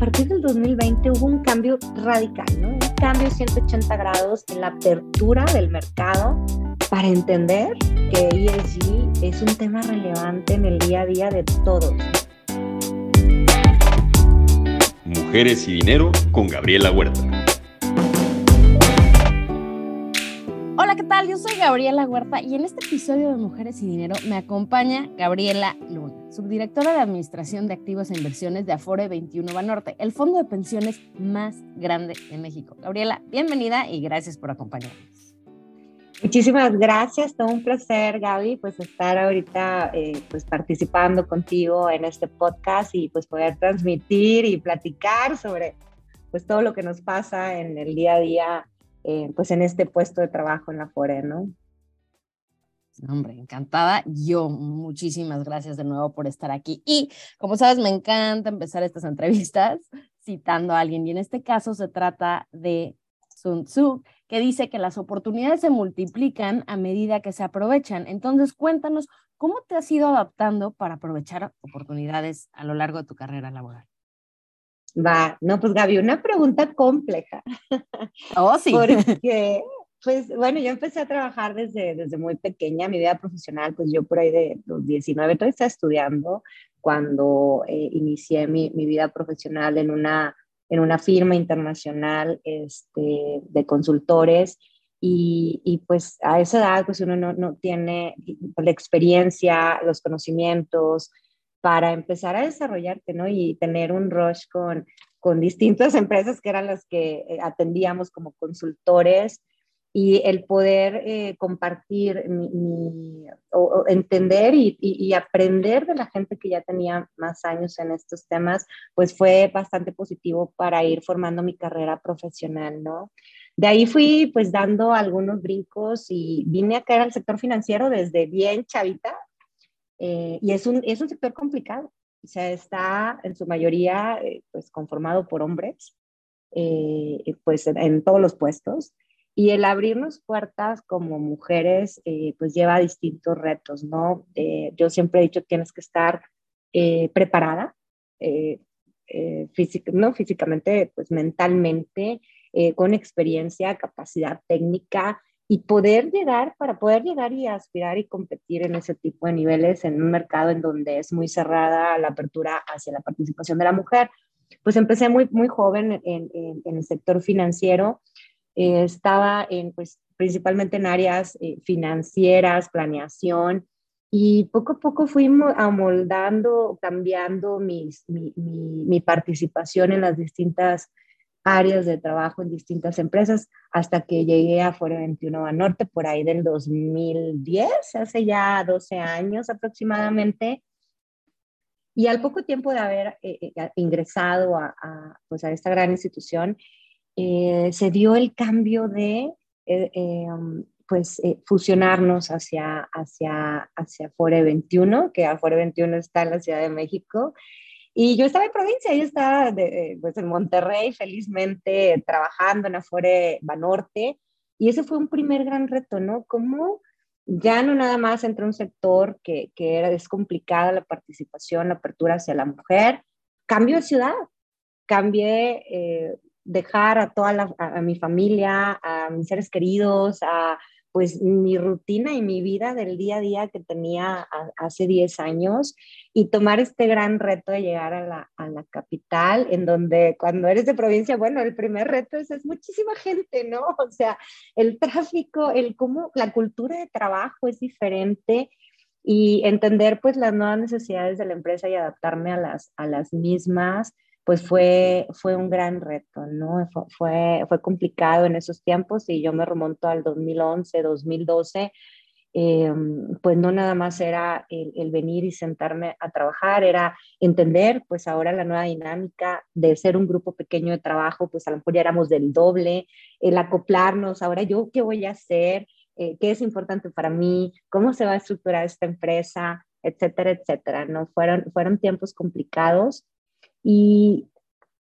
partir del 2020 hubo un cambio radical, ¿no? Un cambio de 180 grados en la apertura del mercado para entender que ESG es un tema relevante en el día a día de todos. Mujeres y Dinero con Gabriela Huerta. Gabriela Huerta y en este episodio de Mujeres y Dinero me acompaña Gabriela Luna, subdirectora de Administración de Activos e Inversiones de Afore 21 Banorte, el fondo de pensiones más grande de México. Gabriela, bienvenida y gracias por acompañarnos. Muchísimas gracias, todo un placer, Gaby, pues estar ahorita eh, pues participando contigo en este podcast y pues poder transmitir y platicar sobre pues todo lo que nos pasa en el día a día eh, pues en este puesto de trabajo en la FORE, ¿no? Hombre, encantada. Yo, muchísimas gracias de nuevo por estar aquí. Y como sabes, me encanta empezar estas entrevistas citando a alguien. Y en este caso se trata de Sun Tzu, que dice que las oportunidades se multiplican a medida que se aprovechan. Entonces, cuéntanos, ¿cómo te has ido adaptando para aprovechar oportunidades a lo largo de tu carrera laboral? Va, no, pues Gaby, una pregunta compleja. Oh, sí. Porque, pues bueno, yo empecé a trabajar desde, desde muy pequeña, mi vida profesional, pues yo por ahí de los 19, todavía estaba estudiando cuando eh, inicié mi, mi, vida profesional en una, en una firma internacional este, de consultores. Y, y, pues a esa edad pues uno no, no tiene la experiencia, los conocimientos, para empezar a desarrollarte, ¿no? Y tener un rush con, con distintas empresas que eran las que eh, atendíamos como consultores y el poder eh, compartir mi, o, entender y, y, aprender de la gente que ya tenía más años en estos temas, pues fue bastante positivo para ir formando mi carrera profesional, ¿no? De ahí fui pues dando algunos brincos y vine a caer al sector financiero desde bien chavita, eh, y es un, es un sector complicado. O sea, está en su mayoría eh, pues conformado por hombres, eh, pues en, todos los puestos. Y el abrirnos puertas como mujeres, pues lleva distintos retos, ¿no? yo siempre he dicho, tienes que estar preparada, no físicamente, pues mentalmente, con experiencia, capacidad técnica, y poder llegar, para poder llegar y aspirar y competir en ese tipo de niveles en un mercado en donde es muy cerrada la apertura hacia la participación de la mujer. Pues empecé muy, muy joven en, en, el sector financiero, eh, estaba en, pues, principalmente en áreas eh, financieras, planeación, y poco a poco fui amoldando, cambiando mis, mi, participación en las distintas áreas de trabajo en distintas empresas hasta que llegué a Fuera 21 a Norte por ahí del 2010, hace ya 12 años aproximadamente. Y al poco tiempo de haber eh, ingresado a, pues a, esta gran institución, eh, se dio el cambio de um, pues, fusionarnos hacia, hacia, hacia Fore 21, que Fore 21 está en la Ciudad de México, y yo estaba en provincia, yo estaba pues en Monterrey felizmente trabajando en Afore Banorte. Y ese fue un primer gran reto, ¿no? Como ya no nada más entre un sector que, que era, es complicada la participación, la apertura hacia la mujer, cambio de ciudad, cambié, eh, dejar a toda mi familia, a mis seres queridos, a pues mi rutina y mi vida del día a día que tenía hace 10 años y tomar este gran reto de llegar a la, a la, capital, en donde cuando eres de provincia, bueno, el primer reto es, es muchísima gente, ¿no? O sea, el tráfico, el cómo la cultura de trabajo es diferente y entender pues las nuevas necesidades de la empresa y adaptarme a las, a las mismas pues fue, fue un gran reto, ¿no? Fue, fue complicado en esos tiempos y yo me remonto al 2011, 2012, eh, pues no nada más era el, venir y sentarme a trabajar, era entender pues ahora la nueva dinámica de ser un grupo pequeño de trabajo, pues a lo mejor ya éramos del doble, el acoplarnos, ahora yo qué voy a hacer, eh, qué es importante para mí, cómo se va a estructurar esta empresa, etcétera, etcétera, ¿no? Fueron, fueron tiempos complicados y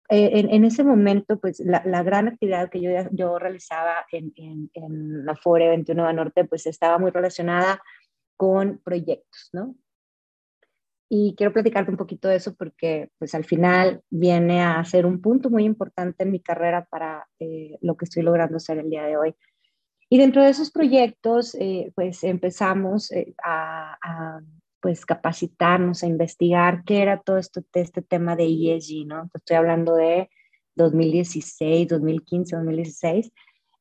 eh, en, ese momento, pues la, gran actividad que yo, yo realizaba en, en, la FORE 21 Norte, pues estaba muy relacionada con proyectos, ¿no? y quiero platicarte un poquito de eso porque pues al final viene a ser un punto muy importante en mi carrera para eh, lo que estoy logrando hacer el día de hoy. Y dentro de esos proyectos, eh, pues empezamos eh, a, a, pues capacitarnos, a investigar qué era todo esto, este tema de ESG, ¿no? Estoy hablando de 2016, 2015, 2016.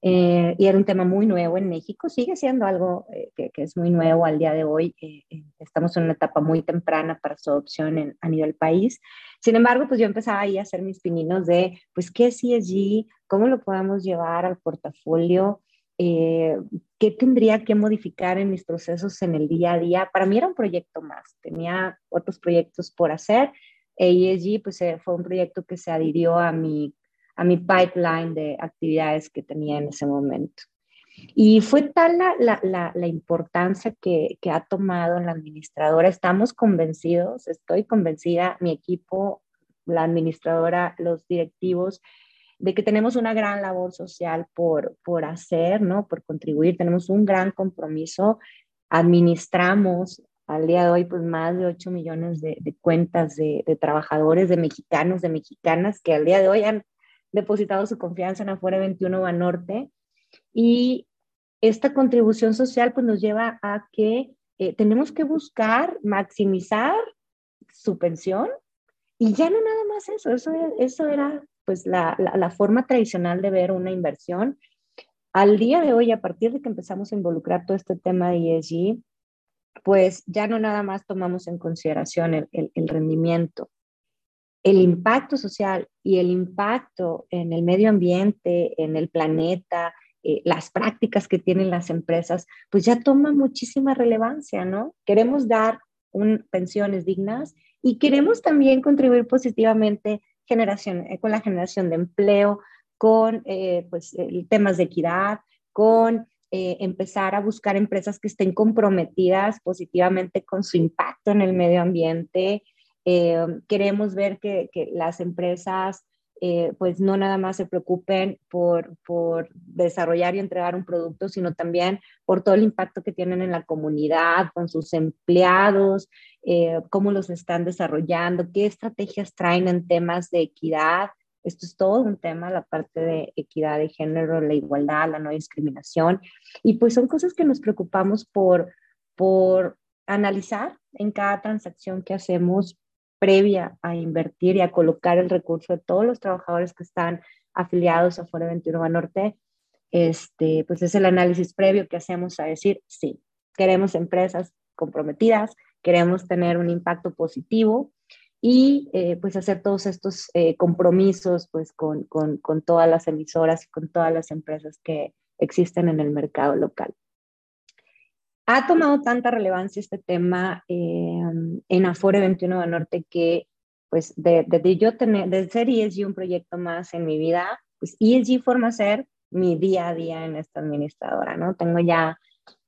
Eh, y era un tema muy nuevo en México, sigue siendo algo eh, que, que, es muy nuevo al día de hoy. Eh, eh, estamos en una etapa muy temprana para su adopción en, a nivel país. Sin embargo, pues yo empezaba ahí a hacer mis pininos de, pues, ¿qué es ESG? ¿Cómo lo podemos llevar al portafolio? Eh, ¿Qué tendría que modificar en mis procesos en el día a día? Para mí era un proyecto más, tenía otros proyectos por hacer. ESG, pues fue un proyecto que se adhirió a mi a mi pipeline de actividades que tenía en ese momento. Y fue tal la, la, la, importancia que, que, ha tomado la administradora. Estamos convencidos, estoy convencida, mi equipo, la administradora, los directivos, de que tenemos una gran labor social por, por hacer, ¿no? por contribuir. Tenemos un gran compromiso. Administramos al día de hoy pues más de 8 millones de, de cuentas de, de, trabajadores, de mexicanos, de mexicanas que al día de hoy han depositado su confianza en Afuera 21 Banorte. Y esta contribución social pues nos lleva a que eh, tenemos que buscar maximizar su pensión y ya no nada más eso, eso, eso era pues la, la, forma tradicional de ver una inversión. Al día de hoy, a partir de que empezamos a involucrar todo este tema de ESG, pues ya no nada más tomamos en consideración el, el, rendimiento, el impacto social y el impacto en el medio ambiente, en el planeta, eh, las prácticas que tienen las empresas, pues ya toma muchísima relevancia, ¿no? Queremos dar pensiones dignas y queremos también contribuir positivamente generación, eh, con la generación de empleo, con eh, pues, temas de equidad, con eh, empezar a buscar empresas que estén comprometidas positivamente con su impacto en el medio ambiente, queremos ver que, que las empresas eh, pues no nada más se preocupen por, por, desarrollar y entregar un producto, sino también por todo el impacto que tienen en la comunidad, con sus empleados, eh, cómo los están desarrollando, qué estrategias traen en temas de equidad. Esto es todo un tema, la parte de equidad de género, la igualdad, la no discriminación. Y pues son cosas que nos preocupamos por, por analizar en cada transacción que hacemos previa a invertir y a colocar el recurso de todos los trabajadores que están afiliados a Foro 21 Norte, este, pues es el análisis previo que hacemos a decir, sí, queremos empresas comprometidas, queremos tener un impacto positivo y eh, pues hacer todos estos eh, compromisos pues con, con, con todas las emisoras y con todas las empresas que existen en el mercado local ha tomado tanta relevancia este tema eh, en Afore 21 de Norte que, pues, de, de, de, yo tener, de ser ESG un proyecto más en mi vida, pues ESG forma ser mi día a día en esta administradora, ¿no? Tengo ya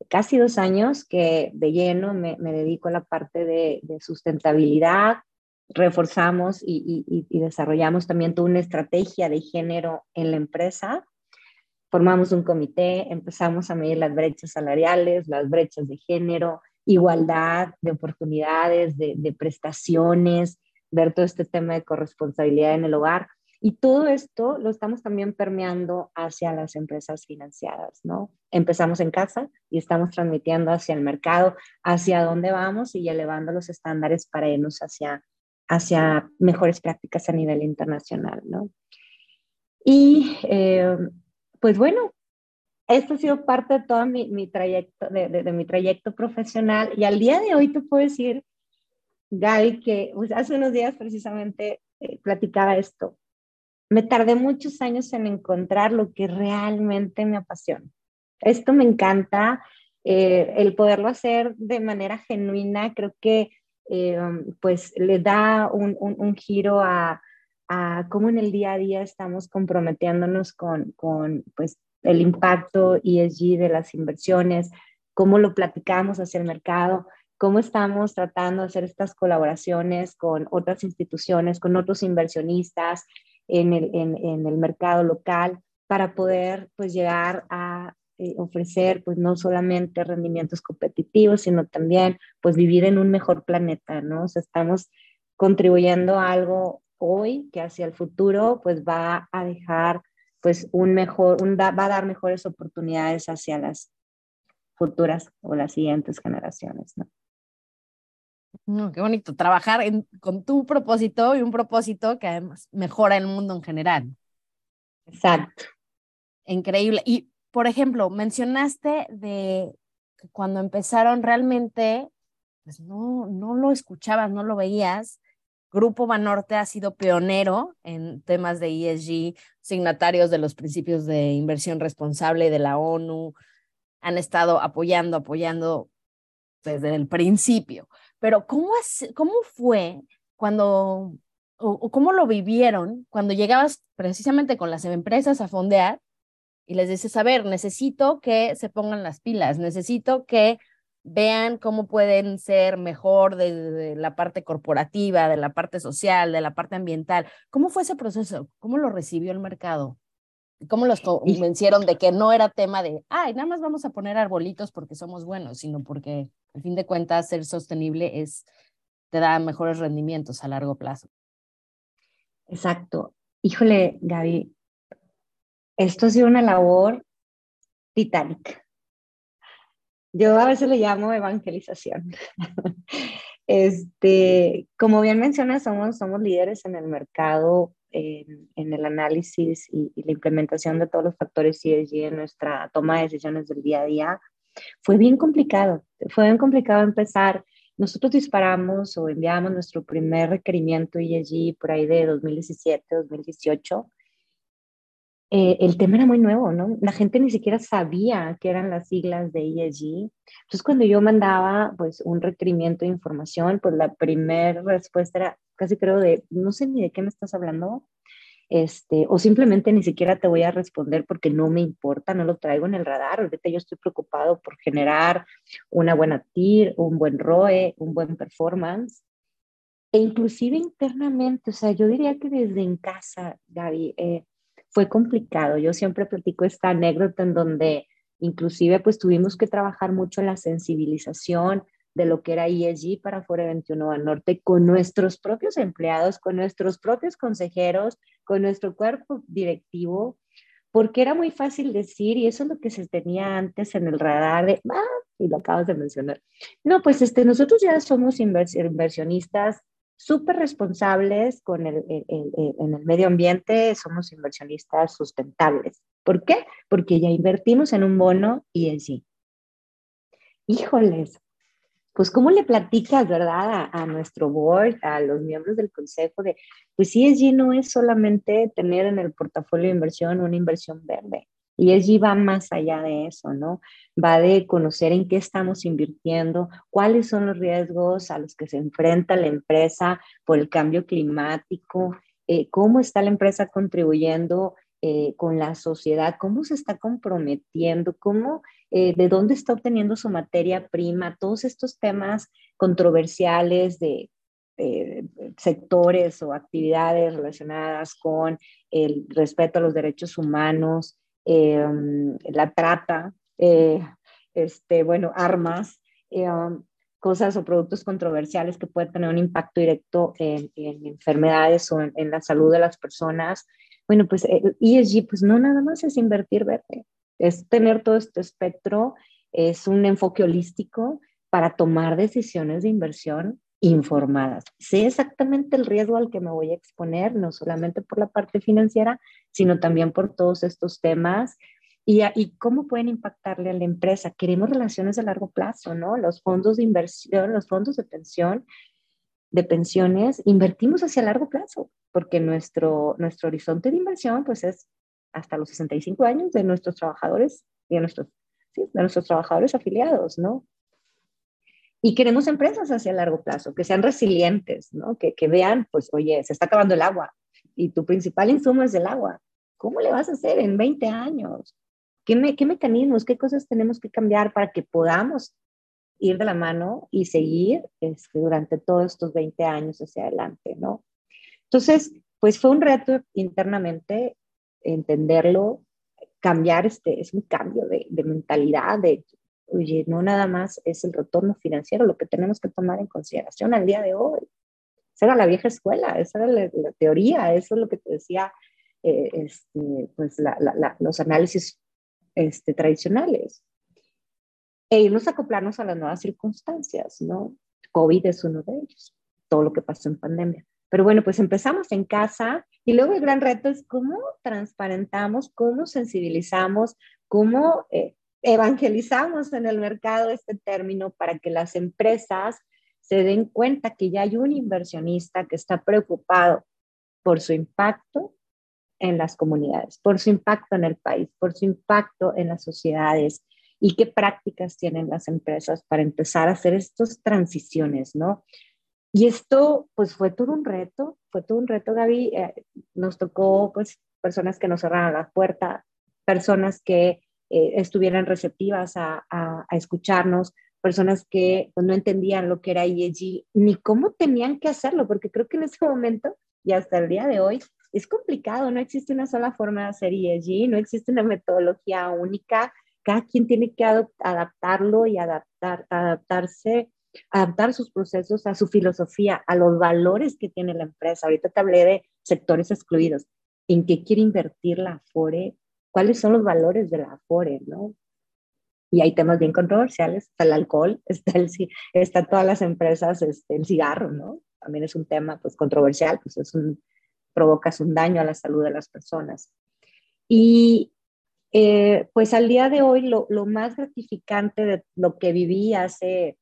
casi dos años que de lleno me, me dedico a la parte de, sustentabilidad, reforzamos y, desarrollamos también toda una estrategia de género en la empresa formamos un comité, empezamos a medir las brechas salariales, las brechas de género, igualdad de oportunidades, de, de prestaciones, ver todo este tema de corresponsabilidad en el hogar. Y todo esto lo estamos también permeando hacia las empresas financiadas, ¿no? Empezamos en casa y estamos transmitiendo hacia el mercado, hacia dónde vamos y elevando los estándares para irnos hacia, hacia mejores prácticas a nivel internacional, ¿no? Y eh, pues bueno, esto ha sido parte de todo mi, mi trayecto, de, de, mi trayecto profesional y al día de hoy te puedo decir, Gaby, que pues, hace unos días precisamente eh, platicaba esto. Me tardé muchos años en encontrar lo que realmente me apasiona. Esto me encanta, eh, el poderlo hacer de manera genuina, creo que eh, pues le da un, un giro a, a cómo en el día a día estamos comprometiéndonos con, con pues, el impacto ESG de las inversiones, cómo lo platicamos hacia el mercado, cómo estamos tratando de hacer estas colaboraciones con otras instituciones, con otros inversionistas en el, en, en el mercado local para poder pues, llegar a eh, ofrecer pues, no solamente rendimientos competitivos, sino también pues vivir en un mejor planeta, ¿no? O sea, estamos contribuyendo a algo hoy que hacia el futuro pues va a dejar pues un mejor, un va a dar mejores oportunidades hacia las futuras o las siguientes generaciones, ¿no? No, qué bonito, trabajar con tu propósito y un propósito que además mejora el mundo en general. Exacto. Increíble. Y, por ejemplo, mencionaste de que cuando empezaron realmente, pues no, no lo escuchabas, no lo veías. Grupo Banorte ha sido pionero en temas de ESG, signatarios de los principios de inversión responsable de la ONU, han estado apoyando, apoyando desde el principio. Pero ¿cómo, cómo fue cuando, o, cómo lo vivieron cuando llegabas precisamente con las empresas a fondear y les dices, a ver, necesito que se pongan las pilas, necesito que vean cómo pueden ser mejor de, la parte corporativa, de la parte social, de la parte ambiental. ¿Cómo fue ese proceso? ¿Cómo lo recibió el mercado? ¿Cómo los convencieron de que no era tema de, ay, nada más vamos a poner arbolitos porque somos buenos, sino porque al fin de cuentas ser sostenible es, te da mejores rendimientos a largo plazo? Exacto. Híjole, Gaby, esto ha sido una labor titánica. Yo a veces le llamo evangelización. Este, como bien mencionas, somos, somos líderes en el mercado en, el análisis y, la implementación de todos los factores ESG en nuestra toma de decisiones del día a día, fue bien complicado. Fue bien complicado empezar. Nosotros disparamos o enviamos nuestro primer requerimiento ESG por ahí de 2017, 2018. Eh, el tema era muy nuevo, ¿no? La gente ni siquiera sabía qué eran las siglas de ESG. Entonces, cuando yo mandaba, pues, un requerimiento de información, pues la primera respuesta era, casi creo de, no sé ni de qué me estás hablando, este, o simplemente ni siquiera te voy a responder porque no me importa, no lo traigo en el radar. Ahorita yo estoy preocupado por generar una buena TIR, un buen ROE, un buen performance. E inclusive internamente, o sea, yo diría que desde en casa, Gaby, eh, fue complicado. Yo siempre platico esta anécdota en donde inclusive pues tuvimos que trabajar mucho en la sensibilización, de lo que era ESG para Fore 21 al Norte con nuestros propios empleados, con nuestros propios consejeros, con nuestro cuerpo directivo, porque era muy fácil decir, y eso es lo que se tenía antes en el radar de, ah, y lo acabas de mencionar. No, pues este, nosotros ya somos inversionistas súper responsables con el, en el medio ambiente, somos inversionistas sustentables. ¿Por qué? Porque ya invertimos en un bono ESG. Híjoles, pues cómo le platicas, ¿verdad? A, nuestro board, a los miembros del consejo de, pues ESG no es solamente tener en el portafolio de inversión una inversión verde. ESG va más allá de eso, ¿no? Va de conocer en qué estamos invirtiendo, cuáles son los riesgos a los que se enfrenta la empresa por el cambio climático, eh, cómo está la empresa contribuyendo eh, con la sociedad, cómo se está comprometiendo, cómo, eh, de dónde está obteniendo su materia prima, todos estos temas controversiales de sectores o actividades relacionadas con el respeto a los derechos humanos, em, la trata, eh, este, bueno, armas, em, cosas o productos controversiales que pueden tener un impacto directo en, enfermedades o en, la salud de las personas. Bueno, pues ESG, pues no nada más es invertir verde, es tener todo este espectro, es un enfoque holístico para tomar decisiones de inversión informadas. Sé exactamente el riesgo al que me voy a exponer, no solamente por la parte financiera, sino también por todos estos temas y, y, cómo pueden impactarle a la empresa. Queremos relaciones a largo plazo, ¿no? Los fondos de inversión, los fondos de pensión, de pensiones, invertimos hacia largo plazo porque nuestro, nuestro horizonte de inversión pues es hasta los 65 años de nuestros trabajadores de nuestros, de nuestros trabajadores afiliados, ¿no? Y queremos empresas hacia largo plazo, que sean resilientes, ¿no? Que, que vean, pues, oye, se está acabando el agua y tu principal insumo es el agua. ¿Cómo le vas a hacer en 20 años? ¿Qué, me, qué mecanismos, qué cosas tenemos que cambiar para que podamos ir de la mano y seguir este, durante todos estos 20 años hacia adelante, ¿no? Entonces, pues fue un reto internamente entenderlo, cambiar, este, es un cambio de, mentalidad, de oye, no nada más es el retorno financiero lo que tenemos que tomar en consideración al día de hoy. Esa era la vieja escuela, esa era la, teoría, eso es lo que te decía eh, este, pues los análisis este, tradicionales. E irnos a acoplarnos a las nuevas circunstancias, ¿no? COVID es uno de ellos, todo lo que pasó en pandemia. Pero bueno, pues empezamos en casa y luego el gran reto es cómo transparentamos, cómo sensibilizamos, cómo eh, evangelizamos en el mercado este término para que las empresas se den cuenta que ya hay un inversionista que está preocupado por su impacto en las comunidades, por su impacto en el país, por su impacto en las sociedades y qué prácticas tienen las empresas para empezar a hacer estas transiciones, ¿no? Y esto, pues fue todo un reto, fue todo un reto, Gaby. Eh, nos tocó, pues, personas que nos cerraran la puerta, personas que eh, estuvieran receptivas a, a, escucharnos, personas que pues, no entendían lo que era ESG ni cómo tenían que hacerlo, porque creo que en ese momento y hasta el día de hoy es complicado, no existe una sola forma de hacer ESG, no existe una metodología única, cada quien tiene que adaptarlo y adaptar, adaptarse, adaptar sus procesos a su filosofía, a los valores que tiene la empresa. Ahorita te hablé de sectores excluidos. ¿En qué quiere invertir la Afore? ¿Cuáles son los valores de la Afore? ¿no? y hay temas bien controversiales, está el alcohol, está, el, está todas las empresas, este, el cigarro, ¿no? También es un tema pues controversial, pues es un, provocas un daño a la salud de las personas. Y eh, pues al día de hoy lo, lo, más gratificante de lo que viví hace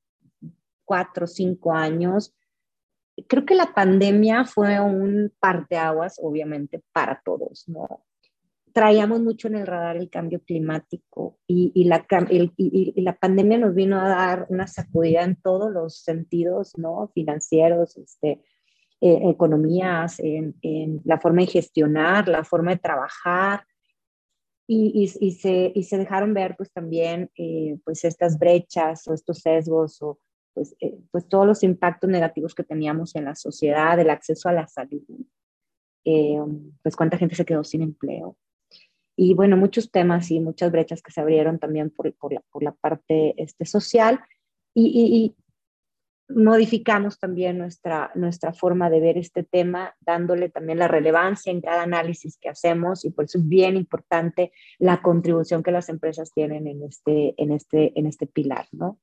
cuatro o cinco años, creo que la pandemia fue un parteaguas, obviamente, para todos, ¿no? Traíamos mucho en el radar el cambio climático y, y, la, y, la, pandemia nos vino a dar una sacudida en todos los sentidos, ¿no? Financieros, este, eh, economías, en, en, la forma de gestionar, la forma de trabajar. Y, se, se, dejaron ver pues también eh, pues estas brechas o estos sesgos o pues, eh, pues todos los impactos negativos que teníamos en la sociedad, el acceso a la salud, pues cuánta gente se quedó sin empleo, y bueno, muchos temas y muchas brechas que se abrieron también por, por, la, por la, parte este, social y, y, modificamos también nuestra, nuestra forma de ver este tema, dándole también la relevancia en cada análisis que hacemos y por eso es bien importante la contribución que las empresas tienen en este, en este, en este pilar, ¿no?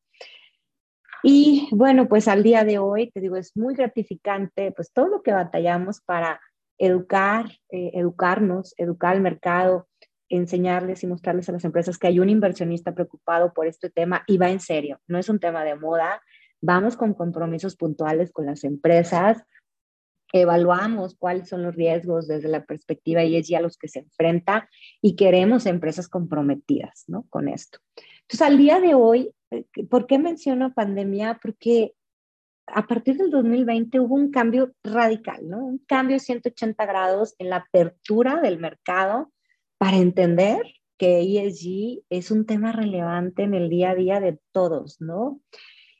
Y bueno, pues al día de hoy, te digo, es muy gratificante, pues todo lo que batallamos para educar, eh, educarnos, educar al mercado, enseñarles y mostrarles a las empresas que hay un inversionista preocupado por este tema y va en serio, no es un tema de moda, vamos con compromisos puntuales con las empresas, evaluamos cuáles son los riesgos desde la perspectiva y es ya los que se enfrenta y queremos empresas comprometidas ¿no? con esto. Entonces, al día de hoy, eh, ¿por qué menciono pandemia? Porque a partir del 2020 hubo un cambio radical, ¿no? Un cambio de 180 grados en la apertura del mercado para entender que ESG es un tema relevante en el día a día de todos, ¿no?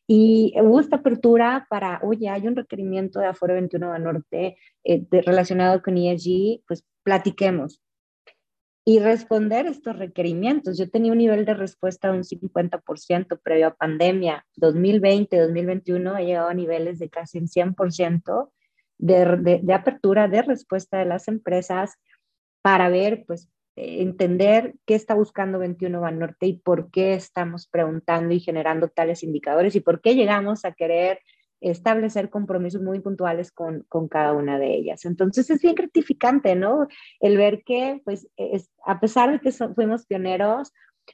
Y hubo esta apertura para, oye, hay un requerimiento de Aforo 21 a Norte eh, relacionado con ESG, pues platiquemos. Y responder estos requerimientos. Yo tenía un nivel de respuesta de un 50% previo a pandemia. 2020, 2021 he llegado a niveles de casi un 100% de, de, de apertura, de respuesta de las empresas para ver, pues, entender qué está buscando 21 Banorte y por qué estamos preguntando y generando tales indicadores y por qué llegamos a querer establecer compromisos muy puntuales con, con cada una de ellas. Entonces es bien gratificante, ¿no? El ver que, pues, es, a pesar de que fuimos pioneros,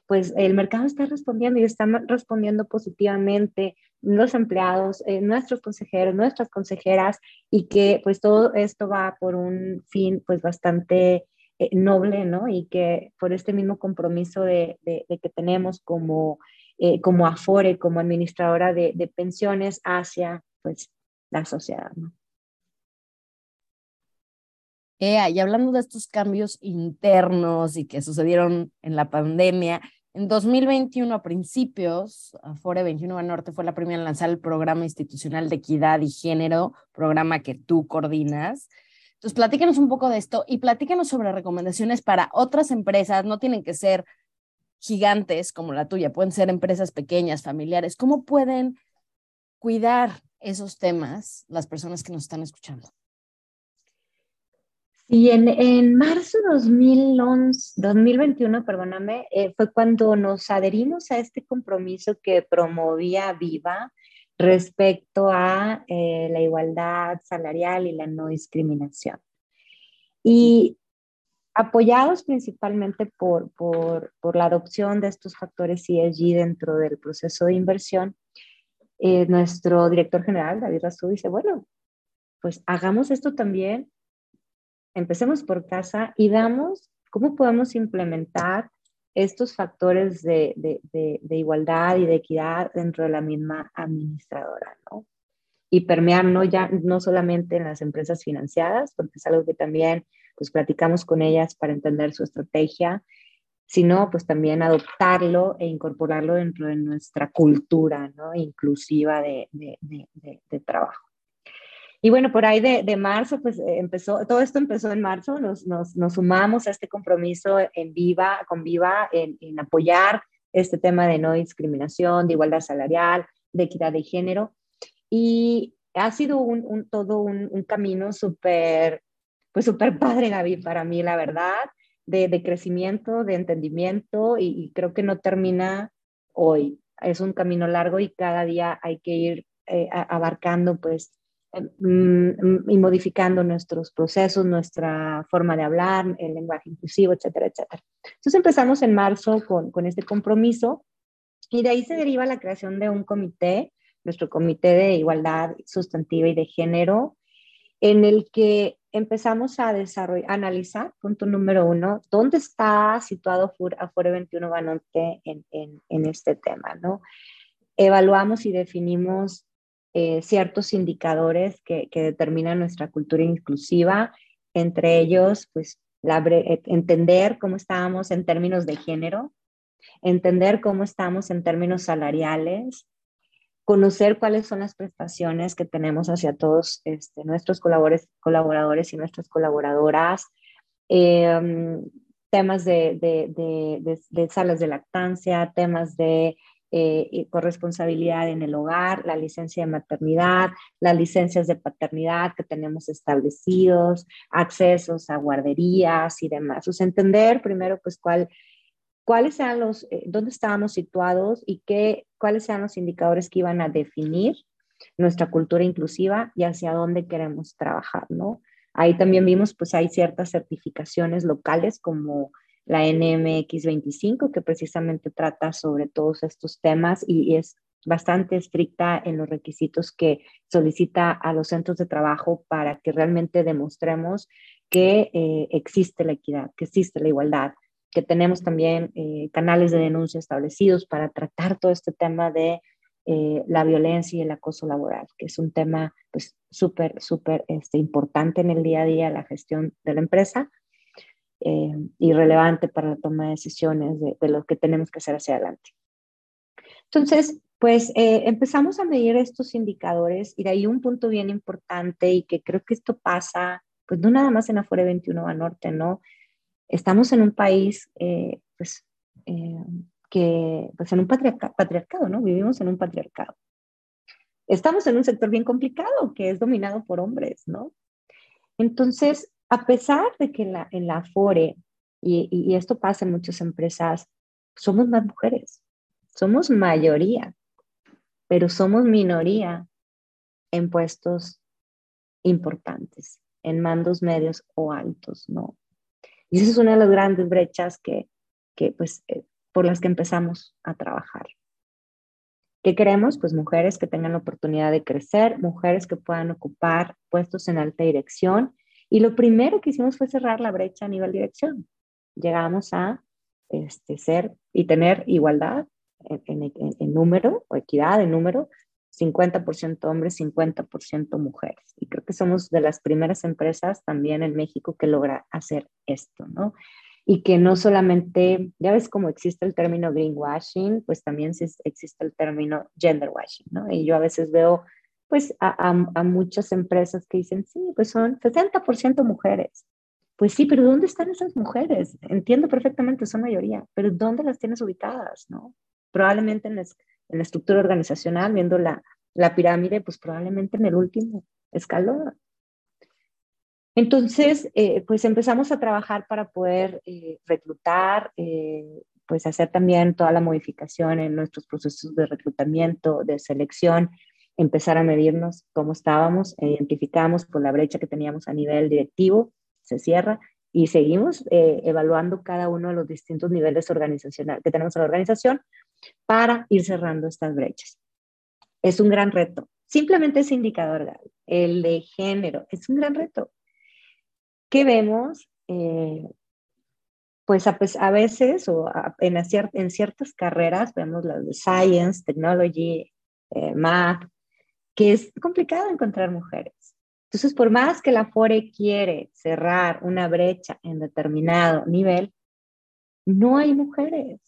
pues el mercado está respondiendo y está respondiendo positivamente los empleados, eh, nuestros consejeros, nuestras consejeras y que pues todo esto va por un fin pues bastante eh, noble, ¿no? Y que por este mismo compromiso de, de, que tenemos como, eh, como Afore, como administradora de, de, pensiones hacia, pues, la sociedad, ¿no? y hablando de estos cambios internos y que sucedieron en la pandemia, en 2021, a principios, Afore 21 Norte fue la primera en lanzar el programa institucional de equidad y género, programa que tú coordinas. Entonces, platícanos un poco de esto y platícanos sobre recomendaciones para otras empresas. No tienen que ser gigantes como la tuya, pueden ser empresas pequeñas, familiares, ¿cómo pueden cuidar esos temas las personas que nos están escuchando? Sí, en, en marzo de 2011, 2021, perdóname, eh, fue cuando nos adherimos a este compromiso que promovía Viva respecto a eh, la igualdad salarial y la no discriminación. Y apoyados principalmente por, por, por, la adopción de estos factores ESG dentro del proceso de inversión, eh, nuestro director general, David Razú, dice, bueno, pues hagamos esto también, empecemos por casa y damos cómo podemos implementar estos factores de, de, de, igualdad y de equidad dentro de la misma administradora, ¿no? Y permear no, ya, no solamente en las empresas financiadas, porque es algo que también pues platicamos con ellas para entender su estrategia, sino pues también adoptarlo e incorporarlo dentro de nuestra cultura ¿no? inclusiva de, de, de, trabajo. Y bueno, por ahí de, marzo, pues eh, empezó, todo esto empezó en marzo, nos, nos, nos sumamos a este compromiso en Viva, con Viva, en, en, apoyar este tema de no discriminación, de igualdad salarial, de equidad de género. Y ha sido un, un todo un, un camino súper pues súper padre, Gaby, para mí, la verdad, de, de crecimiento, de entendimiento y, creo que no termina hoy. Es un camino largo y cada día hay que ir eh, abarcando, pues, y modificando nuestros procesos, nuestra forma de hablar, el lenguaje inclusivo, etcétera, etcétera. Entonces empezamos en marzo con, con este compromiso y de ahí se deriva la creación de un comité, nuestro comité de igualdad sustantiva y de género, en el que empezamos a desarrollar, analizar, punto número uno, dónde está situado Afore 21 Banorte en, en, en, este tema, ¿no? Evaluamos y definimos eh, ciertos indicadores que, que, determinan nuestra cultura inclusiva, entre ellos, pues, la, eh, entender cómo estábamos en términos de género, entender cómo estamos en términos salariales, conocer cuáles son las prestaciones que tenemos hacia todos este, nuestros colaboradores, y nuestras colaboradoras, em, temas de, de, de, salas de lactancia, temas de eh, corresponsabilidad en el hogar, la licencia de maternidad, las licencias de paternidad que tenemos establecidos, accesos a guarderías y demás. O sea, entender primero pues cuál cuáles sean los, eh, dónde estábamos situados y qué, cuáles sean los indicadores que iban a definir nuestra cultura inclusiva y hacia dónde queremos trabajar, ¿no? Ahí también vimos, pues hay ciertas certificaciones locales como la NMX 25, que precisamente trata sobre todos estos temas y es bastante estricta en los requisitos que solicita a los centros de trabajo para que realmente demostremos que eh, existe la equidad, que existe la igualdad, que tenemos también eh, canales de denuncia establecidos para tratar todo este tema de eh, la violencia y el acoso laboral, que es un tema pues súper, súper este, importante en el día a día, la gestión de la empresa eh, para la toma de decisiones de, de, lo que tenemos que hacer hacia adelante. Entonces, pues empezamos a medir estos indicadores y de ahí un punto bien importante y que creo que esto pasa, pues no nada más en Afore 21 a Norte, ¿no? estamos en un país, eh, pues, eh, que, pues en un patriarcado, ¿no? Vivimos en un patriarcado. Estamos en un sector bien complicado que es dominado por hombres, ¿no? Entonces, a pesar de que en la FORE, y, y esto pasa en muchas empresas, somos más mujeres, somos mayoría, pero somos minoría en puestos importantes, en mandos medios o altos, ¿no? Y esa es una de las grandes brechas que, que pues, eh, por las que empezamos a trabajar. ¿Qué queremos? Pues mujeres que tengan la oportunidad de crecer, mujeres que puedan ocupar puestos en alta dirección. Y lo primero que hicimos fue cerrar la brecha a nivel dirección. Llegamos a este, ser y tener igualdad en, en, en número o equidad en número 50% hombres, 50% mujeres. Y creo que somos de las primeras empresas también en México que logra hacer esto, ¿no? Y que no solamente, ya ves cómo existe el término greenwashing, pues también existe el término genderwashing, ¿no? Y yo a veces veo, pues, a, a, muchas empresas que dicen, sí, pues son 60% mujeres. Pues sí, pero ¿dónde están esas mujeres? Entiendo perfectamente, son mayoría, pero ¿dónde las tienes ubicadas? ¿no? Probablemente en, la estructura organizacional, viendo la, la pirámide, pues probablemente en el último escalón. Entonces, eh, pues empezamos a trabajar para poder eh, reclutar, eh, pues hacer también toda la modificación en nuestros procesos de reclutamiento, de selección, empezar a medirnos cómo estábamos, identificamos por la brecha que teníamos a nivel directivo, se cierra y seguimos evaluando cada uno de los distintos niveles organizacionales que tenemos en la organización para ir cerrando estas brechas. Es un gran reto. Simplemente ese indicador, el de género, es un gran reto ¿qué vemos? Eh, pues a, veces o en, en, ciertas carreras, vemos las de Science, Technology, eh, Math, que es complicado encontrar mujeres. Entonces, por más que la FORE quiere cerrar una brecha en determinado nivel, no hay mujeres.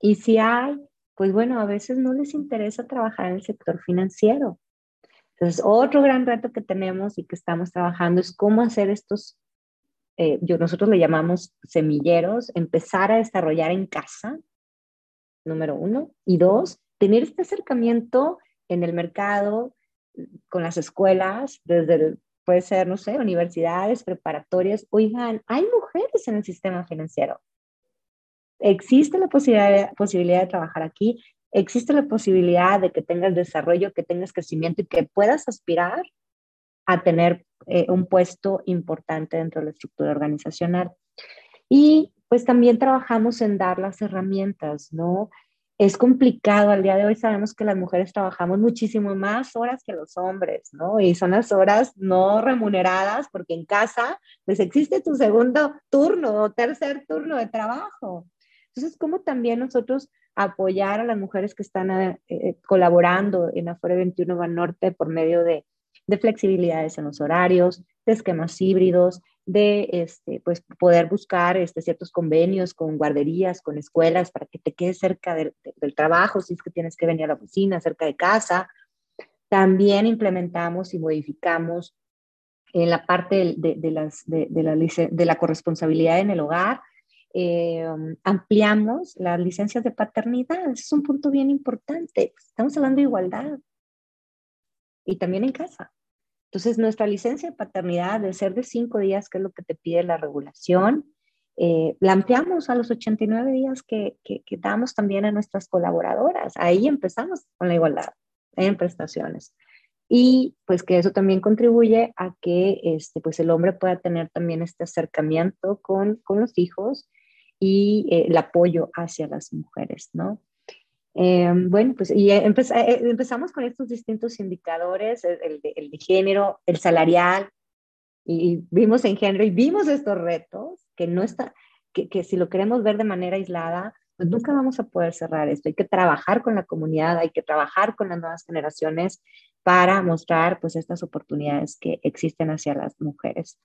Y si hay, pues bueno, a veces no les interesa trabajar en el sector financiero. Entonces, otro gran reto que tenemos y que estamos trabajando es cómo hacer estos, eh, yo, nosotros le llamamos semilleros, empezar a desarrollar en casa, número uno, y dos, tener este acercamiento en el mercado, con las escuelas, desde puede ser, no sé, universidades, preparatorias. Oigan, hay mujeres en el sistema financiero. Existe la posibilidad, posibilidad de trabajar aquí existe la posibilidad de que tengas desarrollo, que tengas crecimiento y que puedas aspirar a tener eh, un puesto importante dentro de la estructura organizacional. Y pues también trabajamos en dar las herramientas, ¿no? Es complicado, al día de hoy sabemos que las mujeres trabajamos muchísimo más horas que los hombres, ¿no? Y son las horas no remuneradas porque en casa pues existe tu segundo turno o tercer turno de trabajo. Entonces, ¿cómo también nosotros apoyar a las mujeres que están eh, eh, colaborando en Afore 21 Norte por medio de, de, flexibilidades en los horarios, de esquemas híbridos, de este, pues, poder buscar este, ciertos convenios con guarderías, con escuelas, para que te quedes cerca del, trabajo, si es que tienes que venir a la oficina, cerca de casa. También implementamos y modificamos en la parte de, de, las, la, de la corresponsabilidad en el hogar, eh, ampliamos las licencias de paternidad. Ese es un punto bien importante. Estamos hablando de igualdad. Y también en casa. Entonces, nuestra licencia de paternidad de ser de cinco días, que es lo que te pide la regulación, eh, la ampliamos a los 89 días que, que, que, damos también a nuestras colaboradoras. Ahí empezamos con la igualdad en prestaciones. Y pues que eso también contribuye a que este, pues el hombre pueda tener también este acercamiento con, con los hijos y eh, el apoyo hacia las mujeres, ¿no? Eh, bueno, pues y eh, empezamos con estos distintos indicadores, el, de, el, de, género, el salarial, y vimos en género y vimos estos retos que no está, que, que si lo queremos ver de manera aislada, pues nunca vamos a poder cerrar esto. Hay que trabajar con la comunidad, hay que trabajar con las nuevas generaciones para mostrar pues estas oportunidades que existen hacia las mujeres.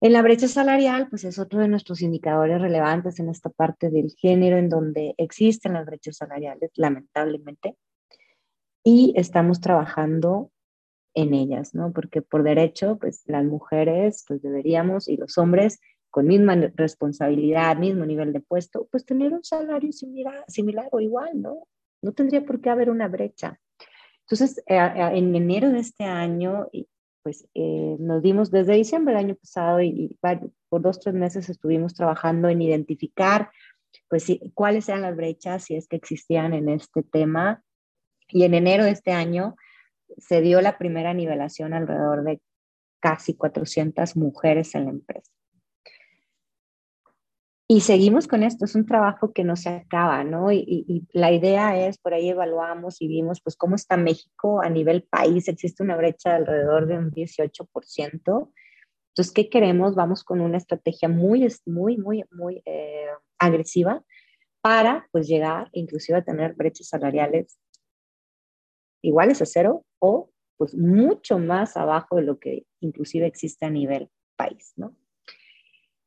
En la brecha salarial, pues es otro de nuestros indicadores relevantes en esta parte del género, en donde existen las brechas salariales, lamentablemente, y estamos trabajando en ellas, ¿no? Porque por derecho, pues las mujeres, pues deberíamos, y los hombres, con misma responsabilidad, mismo nivel de puesto, pues tener un salario similar, similar o igual, ¿no? No tendría por qué haber una brecha. Entonces, eh, eh, en enero de este año pues eh, nos dimos desde diciembre del año pasado y, por dos, tres meses estuvimos trabajando en identificar pues cuáles eran las brechas, si es que existían en este tema. Y en enero de este año se dio la primera nivelación alrededor de casi 400 mujeres en la empresa. Y seguimos con esto, es un trabajo que no se acaba, ¿no? Y, la idea es, por ahí evaluamos y vimos, pues, cómo está México a nivel país, existe una brecha de alrededor de un 18%. Entonces, ¿qué queremos? Vamos con una estrategia muy, muy, muy, muy eh, agresiva para, pues, llegar inclusive a tener brechas salariales iguales a cero o, pues, mucho más abajo de lo que inclusive existe a nivel país, ¿no?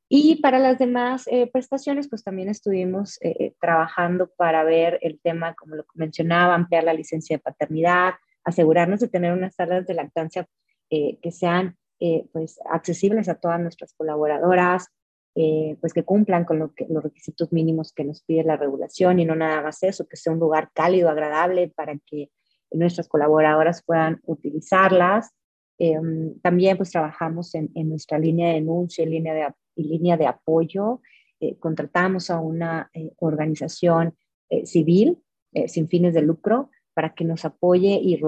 Y para las demás eh, prestaciones, pues también estuvimos eh, eh, trabajando para ver el tema, como lo mencionaba, ampliar la licencia de paternidad, asegurarnos de tener unas salas de lactancia que sean eh, pues accesibles a todas nuestras colaboradoras, eh, pues que cumplan con lo que, los requisitos mínimos que nos pide la regulación y no nada más eso, que sea un lugar cálido, agradable para que nuestras colaboradoras puedan utilizarlas. Em, también pues trabajamos en, en, nuestra línea de denuncia y línea de, y línea de apoyo. Eh, contratamos a una eh, organización civil sin fines de lucro para que nos apoye y,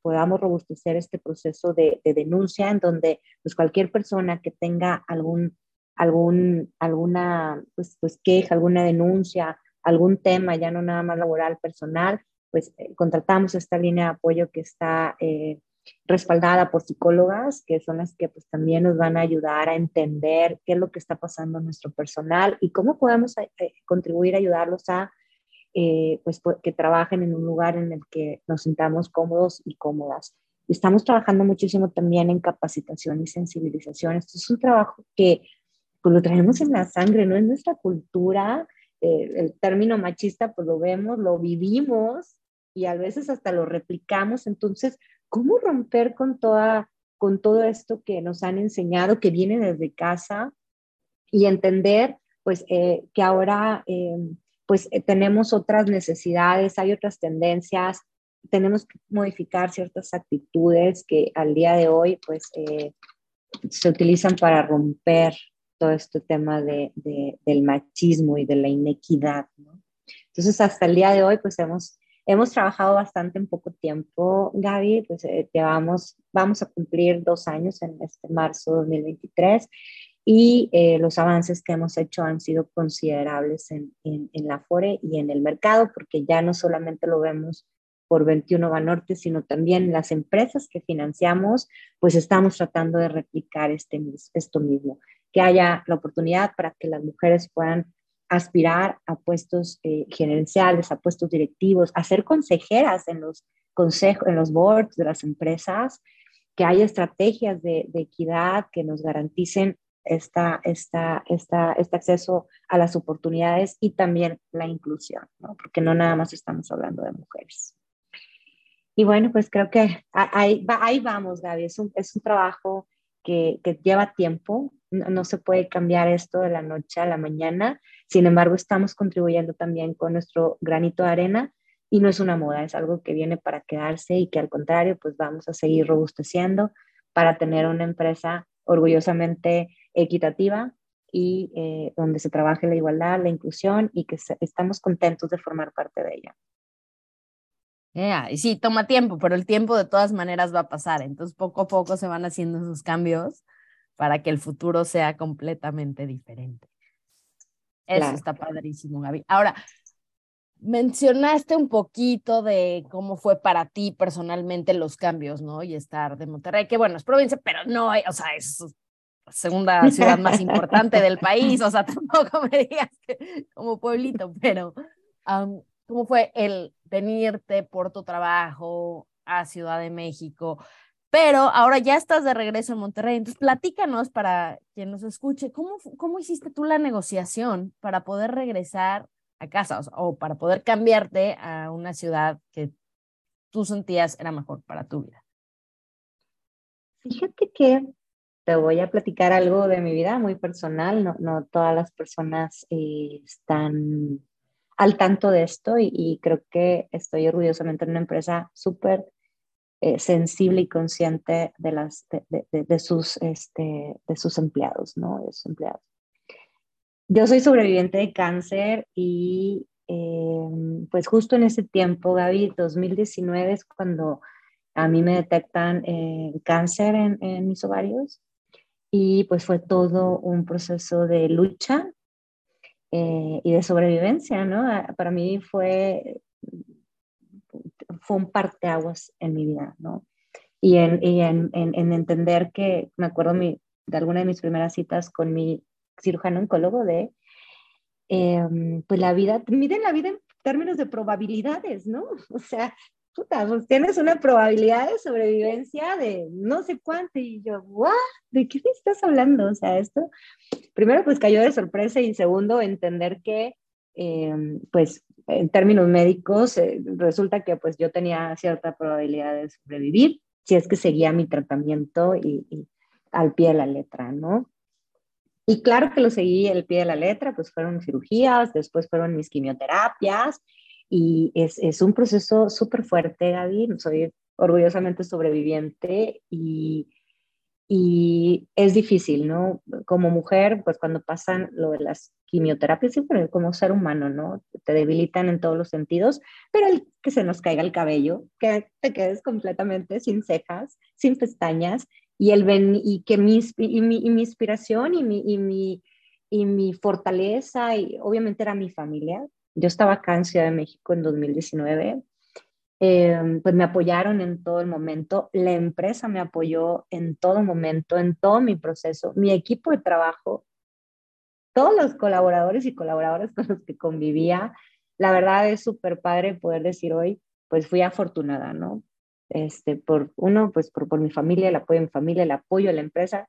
podamos robustecer este proceso de, de, denuncia en donde pues cualquier persona que tenga algún algún, alguna pues, pues queja, alguna denuncia, algún tema, ya no nada más laboral, personal, pues eh, contratamos esta línea de apoyo que está eh, respaldada por psicólogas, que son las que pues también nos van a ayudar a entender qué es lo que está pasando en nuestro personal y cómo podemos eh, contribuir a ayudarlos a pues que trabajen en un lugar en el que nos sintamos cómodos y cómodas. Estamos trabajando muchísimo también en capacitación y sensibilización. Esto es un trabajo que pues lo traemos en la sangre, no es nuestra cultura. Eh, el término machista, pues lo vemos, lo vivimos y a veces hasta lo replicamos. Entonces, ¿cómo romper con, toda, con todo esto que nos han enseñado, que viene desde casa y entender, pues, eh, que ahora, eh, pues, tenemos otras necesidades, hay otras tendencias, tenemos que modificar ciertas actitudes que al día de hoy, pues, se utilizan para romper todo este tema de, del machismo y de la inequidad. ¿no? Entonces, hasta el día de hoy, pues hemos, hemos trabajado bastante en poco tiempo, Gaby, pues eh, llevamos, vamos a cumplir dos años en este marzo de 2023 y eh, los avances que hemos hecho han sido considerables en, en, en, la FORE y en el mercado, porque ya no solamente lo vemos por 21 Banorte, sino también las empresas que financiamos, pues estamos tratando de replicar este, esto mismo. Que haya la oportunidad para que las mujeres puedan aspirar a puestos eh, gerenciales, a puestos directivos, a ser consejeras en los consejos, en los boards de las empresas, que haya estrategias de, equidad que nos garanticen esta, esta, esta, este acceso a las oportunidades y también la inclusión, ¿no? porque no nada más estamos hablando de mujeres. Y bueno, pues creo que ahí, vamos, Gaby. Es un, es un trabajo que lleva tiempo, no, se puede cambiar esto de la noche a la mañana. Sin embargo, estamos contribuyendo también con nuestro granito de arena y no es una moda, es algo que viene para quedarse y que al contrario, pues vamos a seguir robusteciendo para tener una empresa orgullosamente equitativa y eh, donde se trabaje la igualdad, la inclusión y que estamos contentos de formar parte de ella. y sí, toma tiempo, pero el tiempo de todas maneras va a pasar. Entonces, poco a poco se van haciendo esos cambios para que el futuro sea completamente diferente. Eso está padrísimo, Gaby. Ahora, mencionaste un poquito de cómo fue para ti personalmente los cambios, ¿no? Y estar de Monterrey, que bueno, es provincia, pero no, o sea, es la segunda ciudad más importante del país, o sea, tampoco me digas que como pueblito, pero ¿cómo fue el venirte por tu trabajo a Ciudad de México? Pero ahora ya estás de regreso en Monterrey. Entonces, platícanos para quien nos escuche, ¿cómo, cómo hiciste tú la negociación para poder regresar a casa o, para poder cambiarte a una ciudad que tú sentías era mejor para tu vida? Fíjate que te voy a platicar algo de mi vida muy personal. No, no todas las personas eh, están al tanto de esto y, y, creo que estoy orgullosamente en una empresa súper eh, sensible y consciente de, las, de, sus, este, de sus empleados, ¿no? De sus empleados. Yo soy sobreviviente de cáncer y em, pues justo en ese tiempo, Gaby, 2019 es cuando a mí me detectan eh, cáncer en, en mis ovarios y pues fue todo un proceso de lucha eh, y de sobrevivencia, ¿no? Para mí fue fue un parteaguas en mi vida, ¿no? Y en, y en, en, entender que, me acuerdo mi, de alguna de mis primeras citas con mi cirujano oncólogo de, em, pues la vida, miden la vida en términos de probabilidades, ¿no? O sea, puta, pues tienes una probabilidad de sobrevivencia de no sé cuánto, y yo, ¿what? ¿De qué estás hablando? O sea, esto, primero pues cayó de sorpresa y segundo, entender que, em, pues en términos médicos, eh, resulta que pues yo tenía cierta probabilidad de sobrevivir si es que seguía mi tratamiento y, al pie de la letra, ¿no? Y claro que lo seguí al pie de la letra, pues fueron cirugías, después fueron mis quimioterapias y es, es un proceso súper fuerte, Gaby. Soy orgullosamente sobreviviente y, y es difícil, ¿no? Como mujer, pues cuando pasan lo de las quimioterapias, siempre como ser humano, ¿no? Te debilitan en todos los sentidos, pero el que se nos caiga el cabello, que te quedes completamente sin cejas, sin pestañas, y, el ven, y que mi, y mi, y mi inspiración y mi, y, mi, y mi fortaleza, y obviamente era mi familia. Yo estaba acá en de México en 2019, eh, pues me apoyaron en todo el momento, la empresa me apoyó en todo momento, en todo mi proceso, mi equipo de trabajo, todos los colaboradores y colaboradoras con los que convivía. La verdad es súper padre poder decir hoy, pues fui afortunada, ¿no? Este, por uno, pues por, por mi familia, el apoyo de mi familia, el apoyo de la empresa,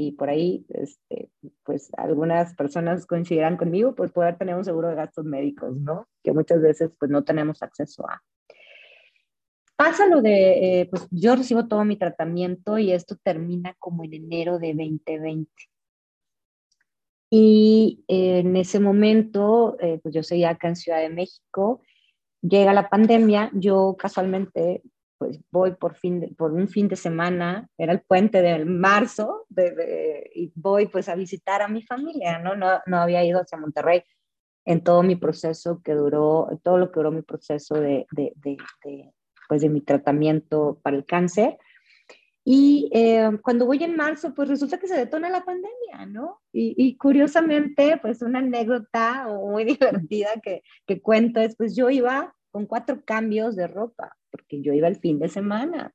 y por ahí, este, pues algunas personas coincidirán conmigo, pues poder tener un seguro de gastos médicos, ¿no? Que muchas veces pues no tenemos acceso a. Pasa lo de, eh, pues yo recibo todo mi tratamiento y esto termina como en enero de 2020. Y en ese momento, eh, pues yo seguía acá en Ciudad de México, llega la pandemia, yo casualmente pues voy por, fin por un fin de semana, era el puente del marzo, y voy pues a visitar a mi familia, ¿no? No, no había ido hacia Monterrey en todo mi proceso que duró, todo lo que duró mi proceso de, de, de, pues, de mi tratamiento para el cáncer. Y eh, cuando voy en marzo, pues resulta que se detona la pandemia, ¿no? Y, curiosamente, pues una anécdota muy divertida que, que cuento es, pues yo iba con cuatro cambios de ropa, porque yo iba el fin de semana.